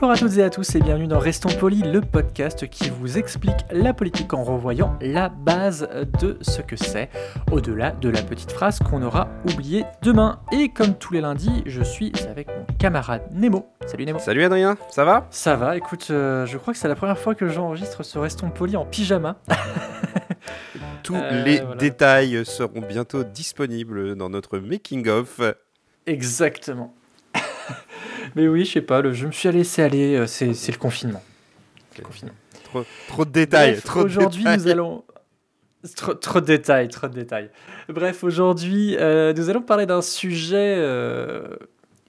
Bonjour à toutes et à tous et bienvenue dans Restons Polis, le podcast qui vous explique la politique en revoyant la base de ce que c'est, au-delà de la petite phrase qu'on aura oubliée demain. Et comme tous les lundis, je suis avec mon camarade Nemo. Salut Nemo. Salut Adrien, ça va? Ça va, écoute, euh, je crois que c'est la première fois que j'enregistre ce Restons Polis en pyjama. Tous Euh, les voilà. détails seront bientôt disponibles dans notre making-of. Exactement. Mais oui, je sais pas, le, je me suis laissé aller, euh, c'est le confinement. C'est le confinement. Trop, trop de détails, Aujourd'hui, nous allons. Trop, trop de détails, trop de détails. Bref, aujourd'hui, euh, nous allons parler d'un sujet euh,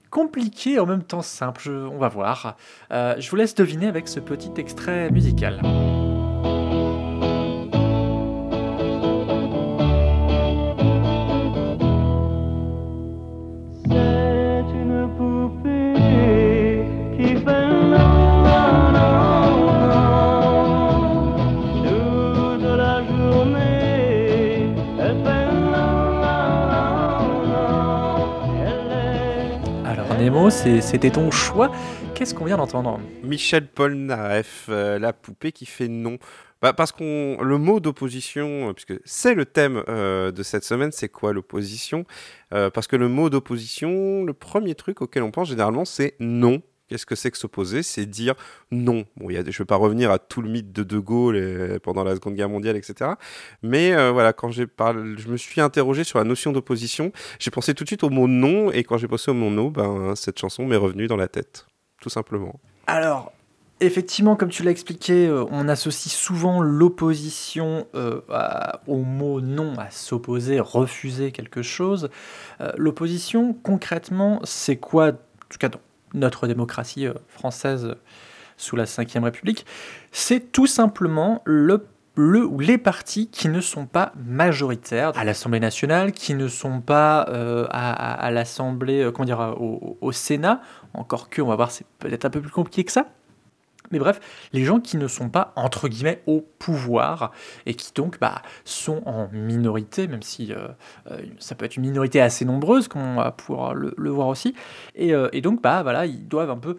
compliqué et en même temps simple. Je- on va voir. Euh, je vous laisse deviner avec ce petit extrait musical. C'était ton choix. Qu'est-ce qu'on vient d'entendre Michel Polnareff, euh, la poupée qui fait non. Bah, parce qu'on le mot d'opposition, euh, puisque c'est le thème euh, de cette semaine, c'est quoi l'opposition? Euh, Parce que le mot d'opposition, le premier truc auquel on pense généralement, c'est non. Qu'est-ce que c'est que s'opposer? C'est dire non. Bon, y a je ne vais pas revenir à tout le mythe de De Gaulle et- pendant la Seconde Guerre mondiale, etc. Mais euh, voilà, quand parlé, je me suis interrogé sur la notion d'opposition, j'ai pensé tout de suite au mot non, et quand j'ai pensé au mot non, ben, cette chanson m'est revenue dans la tête, tout simplement. Alors, effectivement, comme tu l'as expliqué, euh, on associe souvent l'opposition euh, au mot non, à s'opposer, refuser quelque chose. Euh, L'opposition, concrètement, c'est quoi, en tout cas dans notre démocratie euh, française sous la Ve République C'est tout simplement le les partis qui ne sont pas majoritaires à l'Assemblée nationale, qui ne sont pas euh, à, l'Assemblée, euh, comment dire, au Sénat, encore que, on va voir, c'est peut-être un peu plus compliqué que ça. Mais bref, les gens qui ne sont pas, entre guillemets, au pouvoir et qui donc bah, sont en minorité, même si euh, euh, ça peut être une minorité assez nombreuse, comme on va pouvoir le, voir aussi. Et, euh, et donc, bah, voilà, ils doivent un peu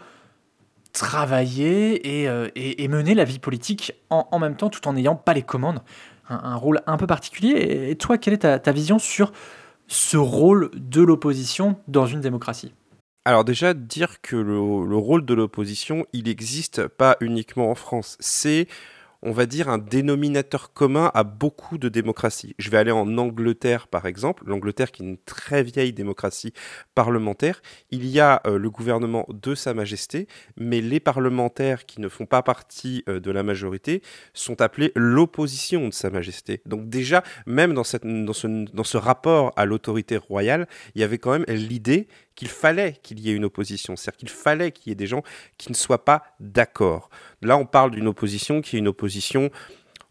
travailler et, mener la vie politique en, même temps, tout en n'ayant pas les commandes. Un, rôle un peu particulier. Et, toi, quelle est ta vision sur ce rôle de l'opposition dans une démocratie? Alors déjà, dire que le, le rôle de l'opposition, il n'existe pas uniquement en France. C'est, on va dire, un dénominateur commun à beaucoup de démocraties. Je vais aller en Angleterre, par exemple. L'Angleterre, qui est une très vieille démocratie parlementaire. Il y a euh, le gouvernement de Sa Majesté, mais les parlementaires qui ne font pas partie euh, de la majorité sont appelés l'opposition de Sa Majesté. Donc déjà, même dans ce rapport à l'autorité royale, il y avait quand même l'idée qu'il fallait qu'il y ait une opposition, c'est-à-dire qu'il fallait qu'il y ait des gens qui ne soient pas d'accord. Là, on parle d'une opposition qui est une opposition,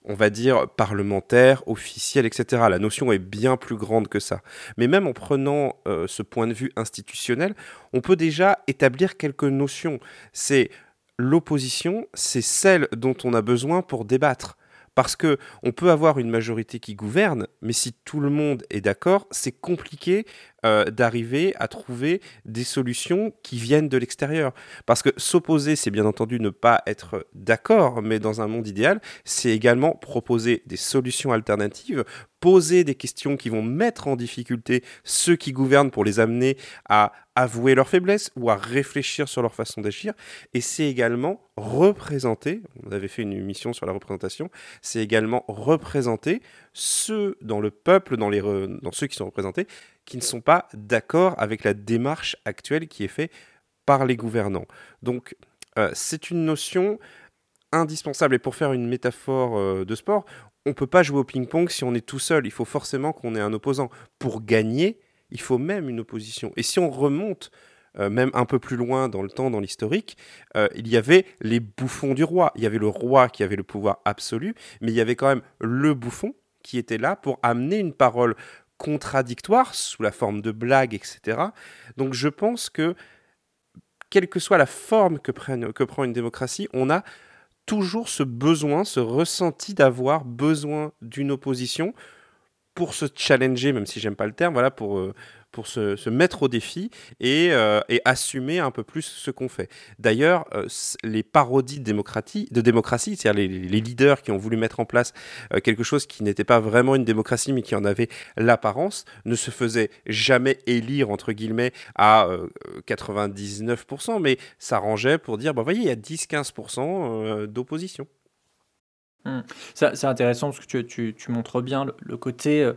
on va dire, parlementaire, officielle, etc. La notion est bien plus grande que ça. Mais même en prenant euh, ce point de vue institutionnel, on peut déjà établir quelques notions. C'est l'opposition, c'est celle dont on a besoin pour débattre. Parce que on peut avoir une majorité qui gouverne, mais si tout le monde est d'accord, c'est compliqué euh, d'arriver à trouver des solutions qui viennent de l'extérieur. Parce que s'opposer, c'est bien entendu ne pas être d'accord, mais dans un monde idéal, c'est également proposer des solutions alternatives, poser des questions qui vont mettre en difficulté ceux qui gouvernent pour les amener à avouer leurs faiblesses ou à réfléchir sur leur façon d'agir. Et c'est également représenter, on avait fait une émission sur la représentation, c'est également représenter ceux dans le peuple, dans, les dans ceux qui sont représentés, qui ne sont pas d'accord avec la démarche actuelle qui est faite par les gouvernants. Donc euh, c'est une notion indispensable. Et pour faire une métaphore euh, de sport, on ne peut pas jouer au ping-pong si on est tout seul. Il faut forcément qu'on ait un opposant. Pour gagner, il faut même une opposition. Et si on remonte euh, même un peu plus loin dans le temps, dans l'historique, il y avait les bouffons du roi. Il y avait le roi qui avait le pouvoir absolu, mais il y avait quand même le bouffon qui était là pour amener une parole contradictoire sous la forme de blagues, etc. Donc je pense que, quelle que soit la forme que prend une démocratie, on a toujours ce besoin, ce ressenti d'avoir besoin d'une opposition pour se challenger, même si j'aime pas le terme, voilà, pour, euh, pour se, mettre au défi et, euh, et assumer un peu plus ce qu'on fait. D'ailleurs, euh, les parodies de démocratie, de démocratie c'est-à-dire les, leaders qui ont voulu mettre en place euh, quelque chose qui n'était pas vraiment une démocratie, mais qui en avait l'apparence, ne se faisaient jamais élire, entre guillemets, à euh, 99%, mais s'arrangeaient pour dire, bah, voyez, il y a 10-15% euh, d'opposition. Ça- C'est intéressant parce que tu, montres bien le, côté euh,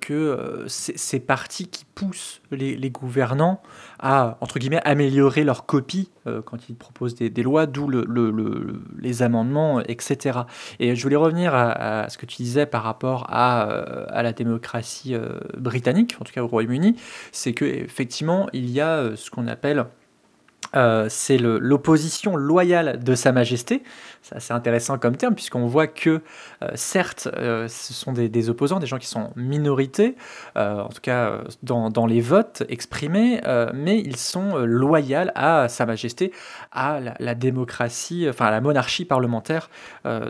que euh, ces partis qui poussent les, gouvernants à, entre guillemets, améliorer leur copie euh, quand ils proposent des, lois, d'où le- le- le- les amendements, etc. Et je voulais revenir à, ce que tu disais par rapport à, euh, à la démocratie euh, britannique, en tout cas au Royaume-Uni, c'est que effectivement il y a euh, ce qu'on appelle euh, c'est l'opposition loyale de Sa Majesté. C'est assez intéressant comme terme, puisqu'on voit que, euh, certes, euh, ce sont des, des opposants, des gens qui sont minorités, en tout cas dans, dans les votes exprimés, mais ils sont loyaux à Sa Majesté, à la, la démocratie, enfin à la monarchie parlementaire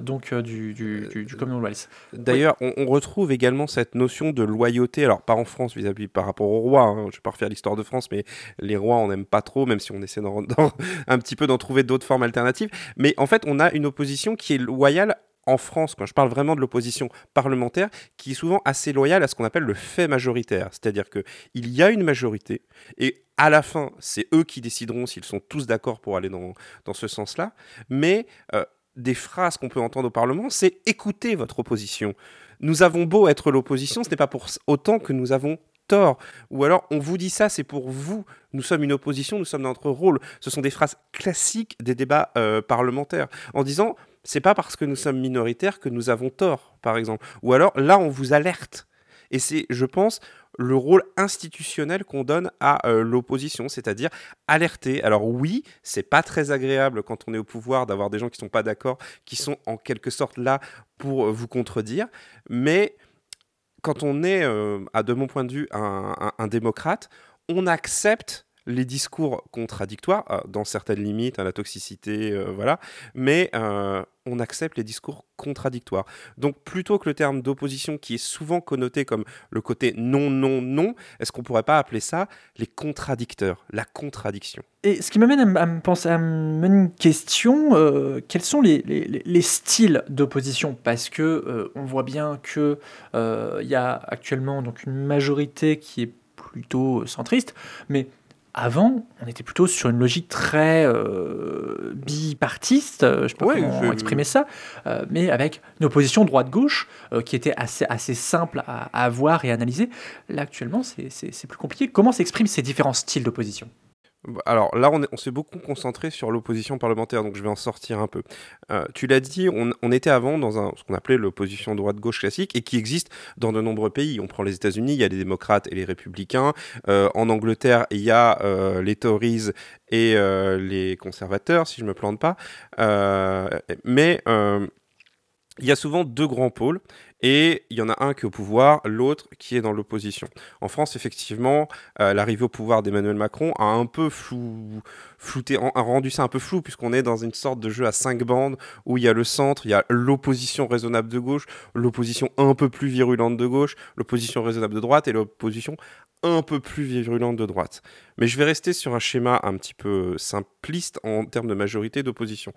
donc du, du, du- du Commonwealth. D'ailleurs, on, on retrouve également cette notion de loyauté, alors pas en France vis-à-vis par rapport au roi, hein, je ne vais pas refaire l'histoire de France, mais les rois on n'aime pas trop, même si on essaie d'en- un petit peu d'en trouver d'autres formes alternatives. Mais en fait, on a une opposition qui est loyale en France, quand je parle vraiment de l'opposition parlementaire, qui est souvent assez loyale à ce qu'on appelle le fait majoritaire. C'est-à-dire qu'il y a une majorité, et à la fin, c'est eux qui décideront s'ils sont tous d'accord pour aller dans, dans ce sens-là. Mais euh, des phrases qu'on peut entendre au Parlement, c'est écoutez votre opposition. Nous avons beau être l'opposition, ce n'est pas pour autant que nous avons tort. Ou alors, on vous dit ça, c'est pour vous. Nous sommes une opposition, nous sommes notre rôle. Ce sont des phrases classiques des débats euh, parlementaires. En disant, c'est pas parce que nous sommes minoritaires que nous avons tort, par exemple. Ou alors, là, on vous alerte. Et c'est, je pense, le rôle institutionnel qu'on donne à euh, l'opposition, c'est-à-dire alerter. Alors oui, c'est pas très agréable quand on est au pouvoir d'avoir des gens qui sont pas d'accord, qui sont en quelque sorte là pour vous contredire, mais quand on est, euh, à de mon point de vue, un, un- un démocrate, on accepte les discours contradictoires, euh, dans certaines limites, à la toxicité, euh, voilà, mais euh, on accepte les discours contradictoires. Donc plutôt que le terme d'opposition qui est souvent connoté comme le côté non, non, non, est-ce qu'on pourrait pas appeler ça les contradicteurs, la contradiction? Et ce qui m'amène à, me- penser une question, quels sont les, les- les- les styles d'opposition? Parce que on voit bien euh, il y a actuellement donc une majorité qui est plutôt centriste, mais avant, on était plutôt sur une logique très euh, bipartiste, euh, je ne sais pas Ouais, comment je- exprimer ça, euh, mais avec une opposition droite-gauche euh, qui était assez, assez simple à, à avoir et à analyser. Là, actuellement, c'est plus compliqué. Comment s'expriment ces différents styles d'opposition? Alors là, on, est- on s'est beaucoup concentré sur l'opposition parlementaire, donc je vais en sortir un peu. Euh, tu l'as dit, on, était avant dans un, ce qu'on appelait l'opposition droite-gauche classique et qui existe dans de nombreux pays. On prend les États-Unis, il y a les démocrates et les républicains. Euh, en Angleterre, il y a euh, les Tories et les conservateurs, si je me plante pas. Mais il y a souvent deux grands pôles et il y en a un qui est au pouvoir, l'autre qui est dans l'opposition. En France, effectivement, euh, l'arrivée au pouvoir d'Emmanuel Macron a un peu flou, flouté, a rendu ça un peu flou puisqu'on est dans une sorte de jeu à cinq bandes où il y a le centre, il y a l'opposition raisonnable de gauche, l'opposition un peu plus virulente de gauche, l'opposition raisonnable de droite et l'opposition un peu plus virulente de droite. Mais je vais rester sur un schéma un petit peu simpliste en termes de majorité d'opposition.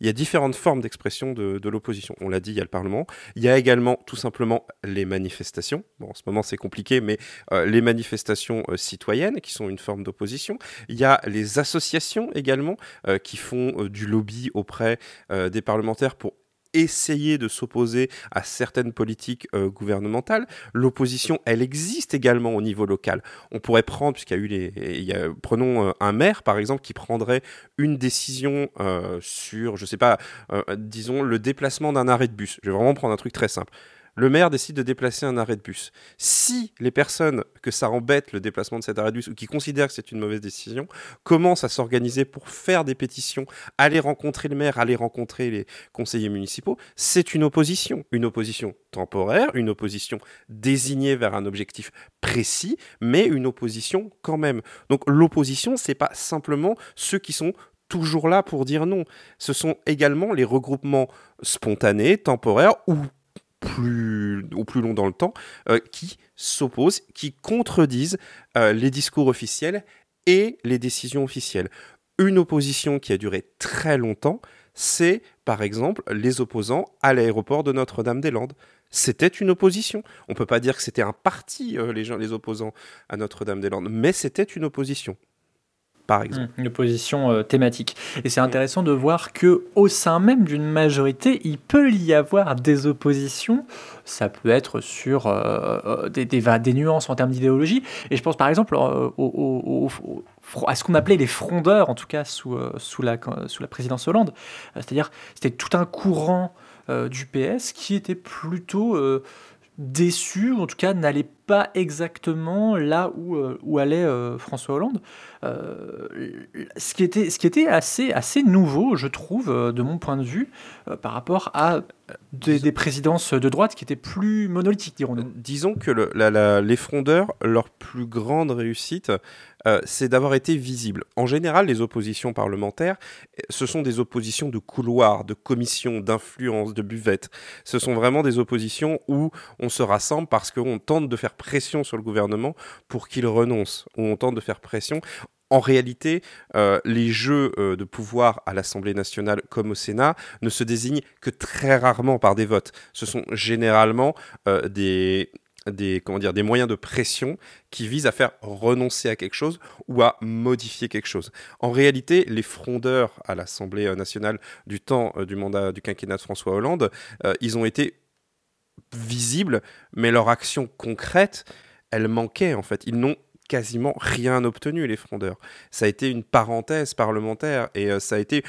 Il y a différentes formes d'expression de, l'opposition. On l'a dit, il y a le Parlement. Il y a également tout simplement les manifestations. Bon, en ce moment c'est compliqué, mais euh, les manifestations euh, citoyennes qui sont une forme d'opposition. Il y a les associations également euh, qui font euh, du lobby auprès euh, des parlementaires pour essayer de s'opposer à certaines politiques euh, gouvernementales. L'opposition, elle existe également au niveau local. On pourrait prendre, puisqu'il y a eu les... prenons euh, un maire, par exemple, qui prendrait une décision euh, sur, je sais pas, disons, le déplacement d'un arrêt de bus. Je vais vraiment prendre un truc très simple. Le maire décide de déplacer un arrêt de bus. Si les personnes que ça embête le déplacement de cet arrêt de bus ou qui considèrent que c'est une mauvaise décision commencent à s'organiser pour faire des pétitions, aller rencontrer le maire, aller rencontrer les conseillers municipaux, c'est une opposition. Une opposition temporaire, une opposition désignée vers un objectif précis, mais une opposition quand même. Donc l'opposition, c'est pas simplement ceux qui sont toujours là pour dire non. Ce sont également les regroupements spontanés, temporaires ou plus, ou plus long dans le temps, euh, qui s'opposent, qui contredisent euh, les discours officiels et les décisions officielles. Une opposition qui a duré très longtemps, c'est par exemple les opposants à l'aéroport de Notre-Dame-des-Landes. C'était une opposition. On ne peut pas dire que c'était un parti, euh, les, gens, les opposants à Notre-Dame-des-Landes, mais c'était une opposition exemple. Une opposition euh, thématique. Et c'est intéressant de voir que au sein même d'une majorité, il peut y avoir des oppositions. Ça peut être sur euh, euh, des, des, nuances en termes d'idéologie. Et je pense par exemple à ce qu'on appelait les frondeurs, en tout cas sous, sous, la, sous la présidence Hollande. C'est-à-dire, c'était tout un courant du PS qui était plutôt déçu, ou en tout cas n'allait pas exactement là où, euh, où allait euh, François Hollande. Euh, ce, qui était, ce qui était assez, assez nouveau, je trouve, de mon point de vue, par rapport à des, des, présidences de droite qui étaient plus monolithiques, dirons-nous. Disons que le, la, la, les frondeurs, leur plus grande réussite, euh, c'est d'avoir été visible. En général, les oppositions parlementaires, ce sont des oppositions de couloir, de commission, d'influence, de buvette. Ce sont vraiment des oppositions où on se rassemble parce qu'on tente de faire pression sur le gouvernement pour qu'il renonce, où on tente de faire pression en réalité, euh, les jeux euh, de pouvoir à l'Assemblée nationale comme au Sénat ne se désignent que très rarement par des votes. Ce sont généralement euh, des, des, comment dire, des moyens de pression qui visent à faire renoncer à quelque chose ou à modifier quelque chose. En réalité, les frondeurs à l'Assemblée nationale du temps du mandat du quinquennat de François Hollande, ils ont été visibles, mais leur action concrète, elle manquait en fait. Ils n'ont quasiment rien obtenu, les frondeurs. Ça a été une parenthèse parlementaire et euh, ça a été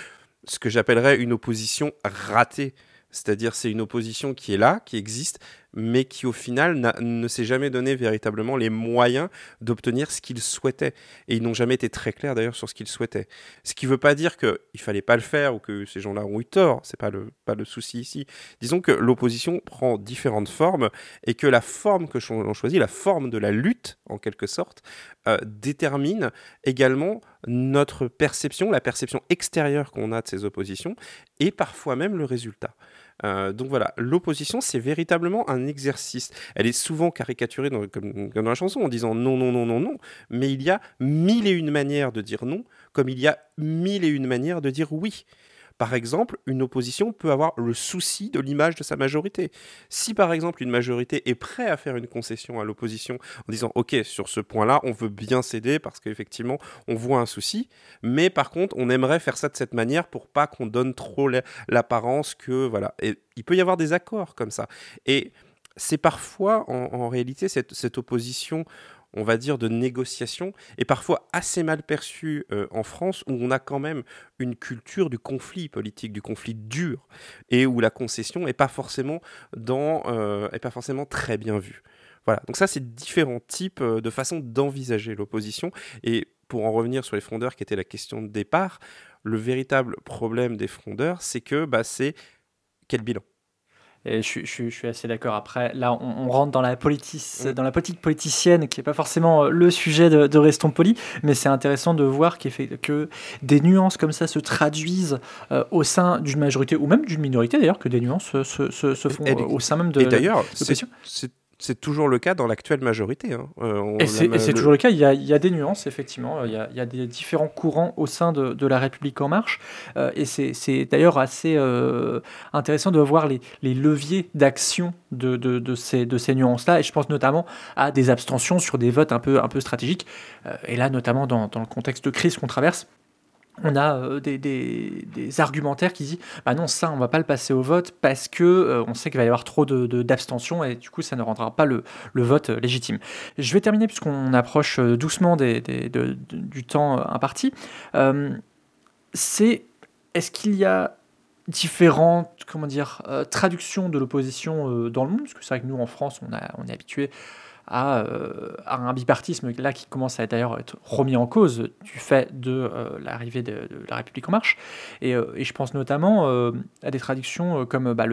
ce que j'appellerais une opposition ratée. C'est-à-dire c'est une opposition qui est là, qui existe, mais qui au final ne s'est jamais donné véritablement les moyens d'obtenir ce qu'ils souhaitaient. Et ils n'ont jamais été très clairs d'ailleurs sur ce qu'ils souhaitaient. Ce qui ne veut pas dire qu'il ne fallait pas le faire ou que ces gens-là ont eu tort, c'est pas le, pas le souci ici. Disons que l'opposition prend différentes formes et que la forme que l'on choisit, la forme de la lutte en quelque sorte, euh, détermine également notre perception, la perception extérieure qu'on a de ces oppositions et parfois même le résultat. Euh, donc voilà, l'opposition, c'est véritablement un exercice. Elle est souvent caricaturée dans, dans la chanson en disant non, non, non, non, non. Mais il y a mille et une manières de dire non, comme il y a mille et une manières de dire oui. Par exemple, une opposition peut avoir le souci de l'image de sa majorité. Si par exemple une majorité est prête à faire une concession à l'opposition en disant OK, sur ce point-là, on veut bien céder parce qu'effectivement, on voit un souci, mais par contre, on aimerait faire ça de cette manière pour pas qu'on donne trop l'apparence que voilà. Et il peut y avoir des accords comme ça. Et c'est parfois en, réalité cette opposition on va dire, de négociation est parfois assez mal perçue euh, en France, où on a quand même une culture du conflit politique, du conflit dur, et où la concession n'est pas forcément euh, pas forcément très bien vue. Voilà. Donc ça, c'est différents types euh, de façons d'envisager l'opposition. Et pour en revenir sur les frondeurs, qui était la question de départ, le véritable problème des frondeurs, c'est que bah, c'est quel bilan? Et je, je, je, suis assez d'accord. Après, là, on, on, rentre dans la, politique, dans la politique politicienne, qui n'est pas forcément le sujet de, de Restons Polis, mais c'est intéressant de voir que des nuances comme ça se traduisent euh, au sein d'une majorité, ou même d'une minorité d'ailleurs, que des nuances se, se, se font et, au sein même de Et d'ailleurs, c'est c'est toujours le cas dans l'actuelle majorité. Hein. Euh, et c'est le... toujours le cas. Il y, a, il y, a, des nuances, effectivement. Il y a, il y a des différents courants au sein de, de La République En Marche. Euh, et c'est d'ailleurs assez euh, intéressant de voir les, les leviers d'action de, de, de, ces, de ces nuances-là. Et je pense notamment à des abstentions sur des votes un peu, un peu stratégiques. Et là, notamment dans, dans le contexte de crise qu'on traverse, on a euh, des, argumentaires qui disent bah non ça on va pas le passer au vote parce que euh, on sait qu'il va y avoir trop d'abstention de, et du coup ça ne rendra pas le, vote euh, légitime. Je vais terminer puisqu'on approche doucement du temps imparti. C'est est-ce qu'il y a différentes comment dire, traductions de l'opposition dans le monde, parce que c'est vrai que nous, en France, on, a, on est habitué à, euh, à un bipartisme là qui commence à d'ailleurs être remis en cause du fait de euh, l'arrivée de, la République en marche. Et, euh, je pense notamment à des traductions comme, bah,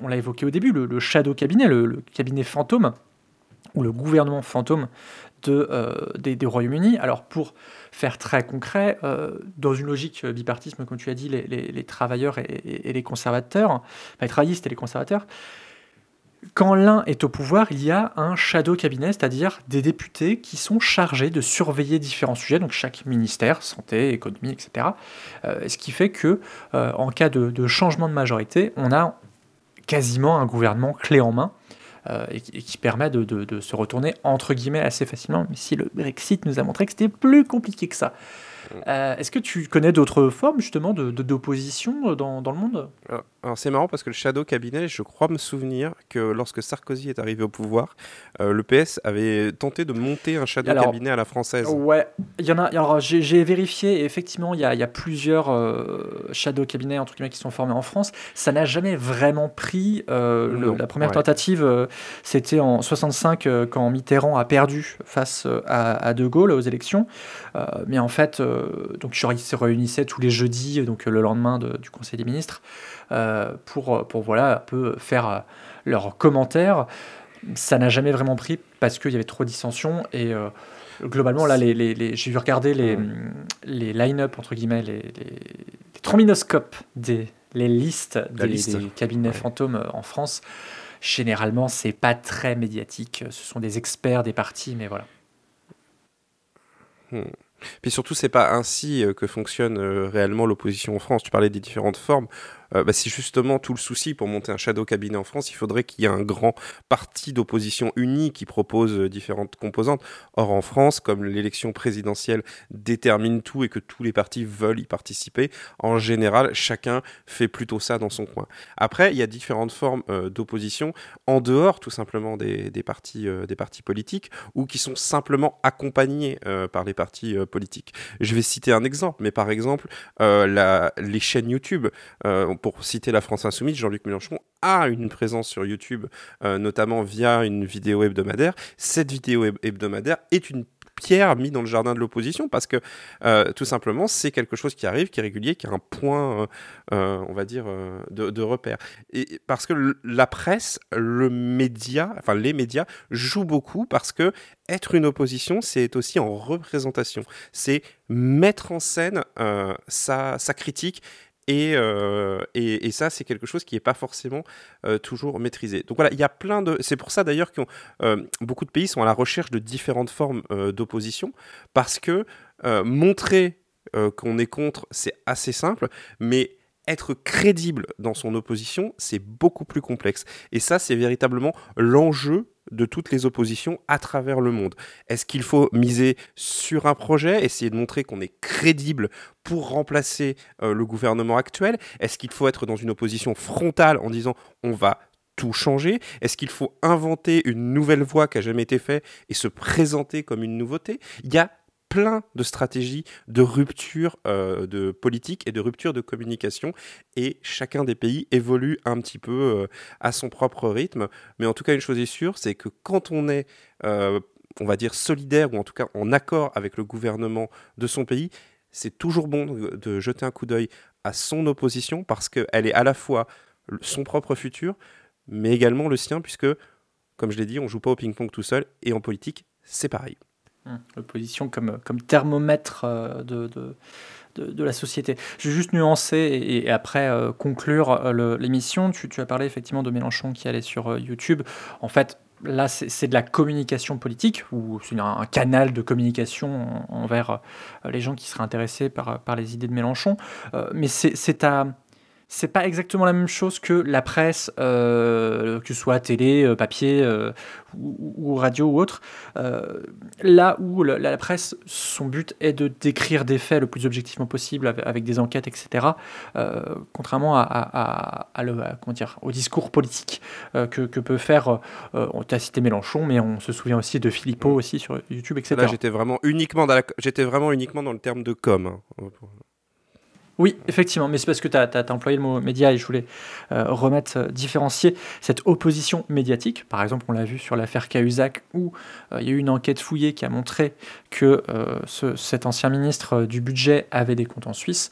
on l'a évoqué au début, le, le shadow cabinet, le, cabinet fantôme, ou le gouvernement fantôme de, des, Royaumes-Unis. Alors pour faire très concret, dans une logique bipartisme, comme tu as dit, les, travailleurs et, et- et les conservateurs, enfin, les travaillistes et les conservateurs, quand l'un est au pouvoir, il y a un shadow cabinet, c'est-à-dire des députés qui sont chargés de surveiller différents sujets, donc chaque ministère, santé, économie, etc. Euh, ce qui fait que, euh, en cas de, changement de majorité, on a quasiment un gouvernement clé en main euh, et, qui, et qui permet de, de- de se retourner entre guillemets assez facilement, même si le Brexit nous a montré que c'était plus compliqué que ça. Euh, Est-ce que tu connais d'autres formes justement de de- d'opposition dans, dans le monde? Alors, alors, c'est marrant parce que le Shadow Cabinet, je crois me souvenir que lorsque Sarkozy est arrivé au pouvoir, euh, le PS avait tenté de monter un Shadow Alors, Cabinet à la française. Ouais, il y en a. Alors j'ai vérifié et effectivement il y a, y a plusieurs euh, shadow cabinets entre guillemets qui sont formés en France. Ça n'a jamais vraiment pris. euh, le- la première ouais. tentative, euh, c'était en 65 euh, quand Mitterrand a perdu face euh, à, à De Gaulle aux élections. Euh, mais en fait, euh, donc genre, ils se réunissaient tous les jeudis, donc euh, le lendemain de- du Conseil des ministres, euh, pour pour voilà un peu faire euh, leurs commentaires. Ça n'a jamais vraiment pris parce qu'il y avait trop de dissensions et euh, globalement là les, les- les- j'ai vu regarder les, les line-up entre guillemets les, trombinoscopes des les listes des, liste. des cabinets Ouais. fantômes euh, en France généralement c'est pas très médiatique ce sont des experts des partis mais voilà Puis surtout, c'est pas ainsi euh, que fonctionne euh, réellement l'opposition en France. Tu parlais des différentes formes. Euh, bah, c'est justement tout le souci pour monter un shadow cabinet en France. Il faudrait qu'il y ait un grand parti d'opposition uni qui propose euh, différentes composantes. Or, en France, comme l'élection présidentielle détermine tout et que tous les partis veulent y participer, en général, chacun fait plutôt ça dans son coin. Après, il y a différentes formes euh, d'opposition en dehors, tout simplement, des, partis, politiques ou qui sont simplement accompagnés par les partis politiques. Je vais citer un exemple, mais par exemple, les chaînes YouTube, pour citer la France Insoumise, Jean-Luc Mélenchon a une présence sur YouTube, euh, notamment via une vidéo hebdomadaire. Cette vidéo heb- hebdomadaire est une pierre mise dans le jardin de l'opposition parce que euh, tout simplement c'est quelque chose qui arrive, qui est régulier, qui a un point, euh, on va dire, de, repère. Et parce que la presse, le média, enfin les médias jouent beaucoup parce que être une opposition, c'est aussi en représentation. C'est mettre en scène sa critique. Et, euh, et, ça, c'est quelque chose qui n'est pas forcément euh, toujours maîtrisé. Donc voilà, il y a plein de. C'est pour ça d'ailleurs que beaucoup de pays sont à la recherche de différentes formes euh, d'opposition, parce que euh, montrer euh, qu'on est contre, c'est assez simple, mais être crédible dans son opposition, c'est beaucoup plus complexe. Et ça, c'est véritablement l'enjeu de toutes les oppositions à travers le monde. Est-ce qu'il faut miser sur un projet, essayer de montrer qu'on est crédible pour remplacer euh, le gouvernement actuel? Est-ce qu'il faut être dans une opposition frontale en disant on va tout changer? Est-ce qu'il faut inventer une nouvelle voie qui n'a jamais été faite et se présenter comme une nouveauté? Il y a plein de stratégies de rupture euh, de politique et de rupture de communication. Et chacun des pays évolue un petit peu euh, à son propre rythme. Mais en tout cas une chose est sûre c'est que quand on est euh, on va dire solidaire ou en tout cas en accord avec le gouvernement de son pays c'est toujours bon de, de jeter un coup d'œil à son opposition parce qu'elle est à la fois son propre futur mais également le sien puisque comme je l'ai dit on joue pas au ping-pong tout seul et en politique c'est pareil L'opposition comme, comme thermomètre euh, de, de, de, la société. Je vais juste nuancer et, après euh, conclure euh, l'émission. Tu, as parlé effectivement de Mélenchon qui allait sur YouTube. En fait, là, c'est de la communication politique ou c'est un, canal de communication en- envers les gens qui seraient intéressés par, par les idées de Mélenchon. Mais c'est à c'est pas exactement la même chose que la presse, euh, que ce soit télé, euh, papier euh, ou, ou radio ou autre. Euh, là où la, la presse, son but est de décrire des faits le plus objectivement possible avec, avec des enquêtes, etc. contrairement à, à- à- à le- comment dire, au discours politique que, que peut faire. on t'a cité Mélenchon, mais on se souvient aussi de Philippot aussi sur YouTube, etc. là j'étais vraiment uniquement dans la- j'étais vraiment uniquement dans le terme de com hein. Oui, effectivement, mais c'est parce que tu as, employé le mot média et je voulais euh, remettre, euh, différencier cette opposition médiatique. Par exemple, on l'a vu sur l'affaire Cahuzac où euh, il y a eu une enquête fouillée qui a montré que ce- cet ancien ministre du budget avait des comptes en Suisse.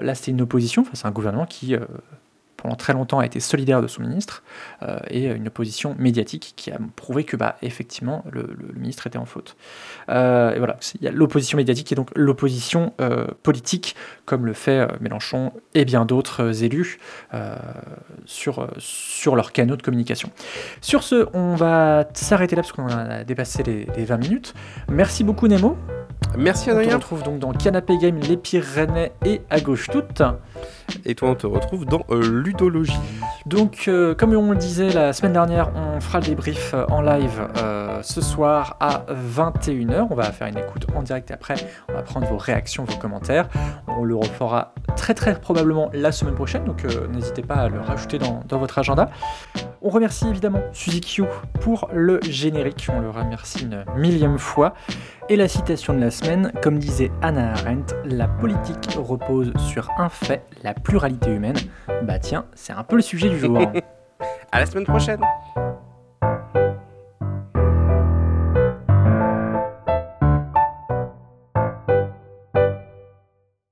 Là, c'était une opposition face à un gouvernement qui, pendant très longtemps, a été solidaire de son ministre euh, et une opposition médiatique qui a prouvé que, bah, effectivement, le, le- le ministre était en faute. Euh, et voilà, il y a l'opposition médiatique et donc l'opposition euh, politique, comme le fait Mélenchon et bien d'autres élus sur, sur leurs canaux de communication. Sur ce, on va s'arrêter là parce qu'on a dépassé les, les 20 minutes. Merci beaucoup Nemo. Merci On te Adrien. retrouve donc dans Canapé Game, Les Pyrénées et à gauche toute. Et toi, on te retrouve dans euh, Ludologie. Donc, euh, comme on le disait la semaine dernière, on fera le débrief euh, en live ce soir à 21h. On va faire une écoute en direct et après, on va prendre vos réactions, vos commentaires. On le refera très très probablement la semaine prochaine, donc n'hésitez pas à le rajouter dans votre agenda. On remercie évidemment Suzy Q pour le générique, on le remercie une millième fois. Et la citation de la semaine, comme disait Hannah Arendt, la politique repose sur un fait, la pluralité humaine. Bah tiens, c'est un peu le sujet du jour. À la semaine prochaine.